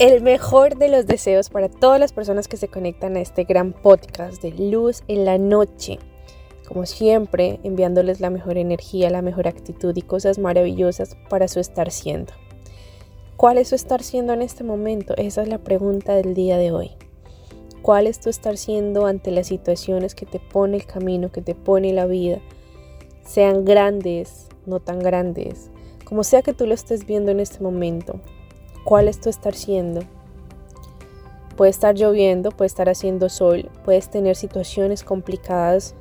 El mejor de los deseos para todas las personas que se conectan a este gran podcast de luz en la noche. Como siempre, enviándoles la mejor energía, la mejor actitud y cosas maravillosas para su estar siendo. ¿Cuál es su estar siendo en este momento? Esa es la pregunta del día de hoy. ¿Cuál es tu estar siendo ante las situaciones que te pone el camino, que te pone la vida? Sean grandes, no tan grandes, como sea que tú lo estés viendo en este momento, cuál es tu estar siendo. Puede estar lloviendo, puede estar haciendo sol, puedes tener situaciones complicadas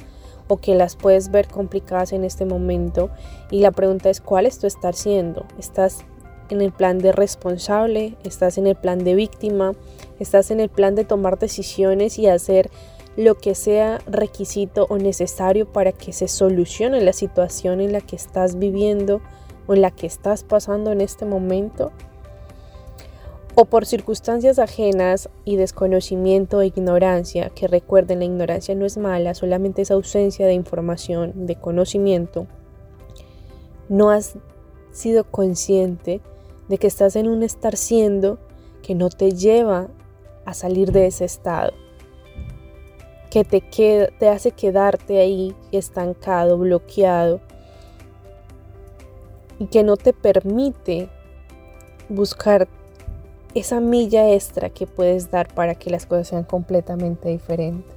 o que las puedes ver complicadas en este momento. Y la pregunta es, ¿cuál es tu estar siendo? ¿Estás en el plan de responsable? ¿Estás en el plan de víctima? ¿Estás en el plan de tomar decisiones y hacer lo que sea requisito o necesario para que se solucione la situación en la que estás viviendo o en la que estás pasando en este momento? O por circunstancias ajenas y desconocimiento e ignorancia, que recuerden la ignorancia no es mala, solamente es ausencia de información, de conocimiento, no has sido consciente de que estás en un estar siendo que no te lleva a salir de ese estado, que te, hace quedarte ahí estancado, bloqueado y que no te permite buscar esa milla extra que puedes dar para que las cosas sean completamente diferentes.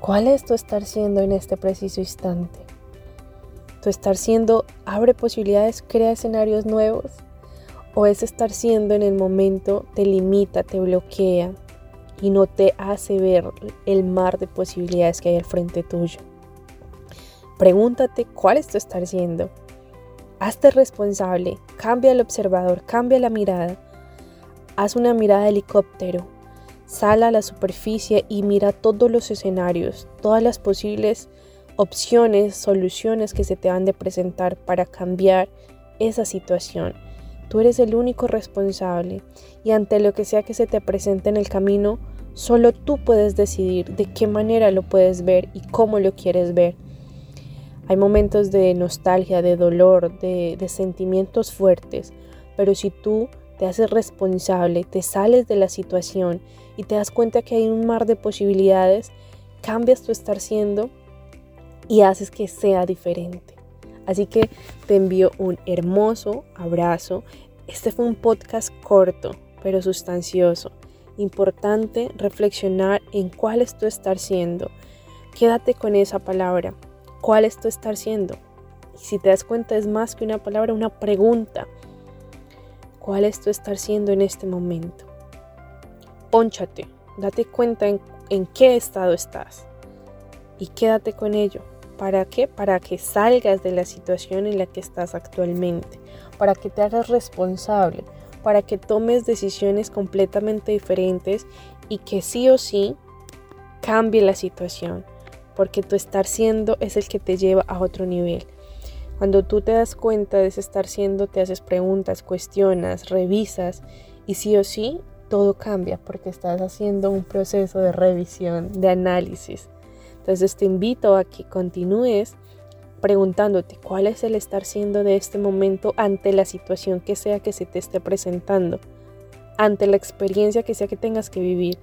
¿Cuál es tu estar siendo en este preciso instante? ¿Tu estar siendo abre posibilidades, crea escenarios nuevos? ¿O es estar siendo en el momento te limita, te bloquea y no te hace ver el mar de posibilidades que hay al frente tuyo? Pregúntate cuál es tu estar siendo. Hazte responsable, cambia el observador, cambia la mirada Haz una mirada de helicóptero, sal a la superficie y mira todos los escenarios, todas las posibles opciones, soluciones que se te han de presentar para cambiar esa situación. Tú eres el único responsable y ante lo que sea que se te presente en el camino, solo tú puedes decidir de qué manera lo puedes ver y cómo lo quieres ver. Hay momentos de nostalgia, de dolor, de, de sentimientos fuertes, pero si tú te haces responsable, te sales de la situación y te das cuenta que hay un mar de posibilidades, cambias tu estar siendo y haces que sea diferente. Así que te envío un hermoso abrazo. Este fue un podcast corto, pero sustancioso. Importante reflexionar en cuál es tu estar siendo. Quédate con esa palabra. ¿Cuál es tu estar siendo? Y si te das cuenta es más que una palabra, una pregunta cuál es tu estar siendo en este momento. Pónchate, date cuenta en, en qué estado estás y quédate con ello. ¿Para qué? Para que salgas de la situación en la que estás actualmente, para que te hagas responsable, para que tomes decisiones completamente diferentes y que sí o sí cambie la situación, porque tu estar siendo es el que te lleva a otro nivel. Cuando tú te das cuenta de ese estar siendo, te haces preguntas, cuestionas, revisas y sí o sí, todo cambia porque estás haciendo un proceso de revisión, de análisis. Entonces te invito a que continúes preguntándote cuál es el estar siendo de este momento ante la situación que sea que se te esté presentando, ante la experiencia que sea que tengas que vivir.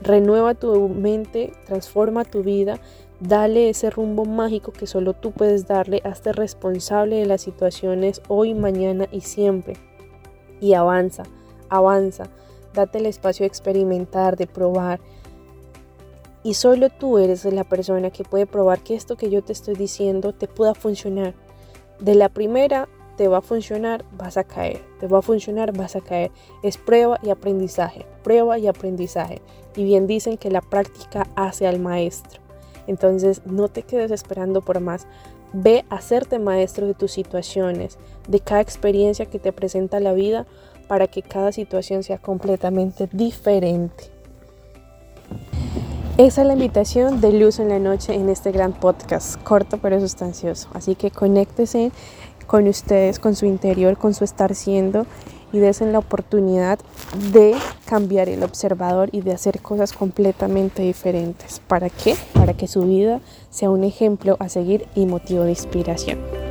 Renueva tu mente, transforma tu vida Dale ese rumbo mágico que solo tú puedes darle. Hazte responsable de las situaciones hoy, mañana y siempre. Y avanza, avanza. Date el espacio de experimentar, de probar. Y solo tú eres la persona que puede probar que esto que yo te estoy diciendo te pueda funcionar. De la primera te va a funcionar, vas a caer. Te va a funcionar, vas a caer. Es prueba y aprendizaje, prueba y aprendizaje. Y bien dicen que la práctica hace al maestro. Entonces no te quedes esperando por más. Ve a hacerte maestro de tus situaciones, de cada experiencia que te presenta la vida para que cada situación sea completamente diferente. Esa es la invitación de Luz en la Noche en este gran podcast, corto pero sustancioso. Así que conéctese con ustedes, con su interior, con su estar siendo y desen la oportunidad de cambiar el observador y de hacer cosas completamente diferentes. ¿Para qué? Para que su vida sea un ejemplo a seguir y motivo de inspiración.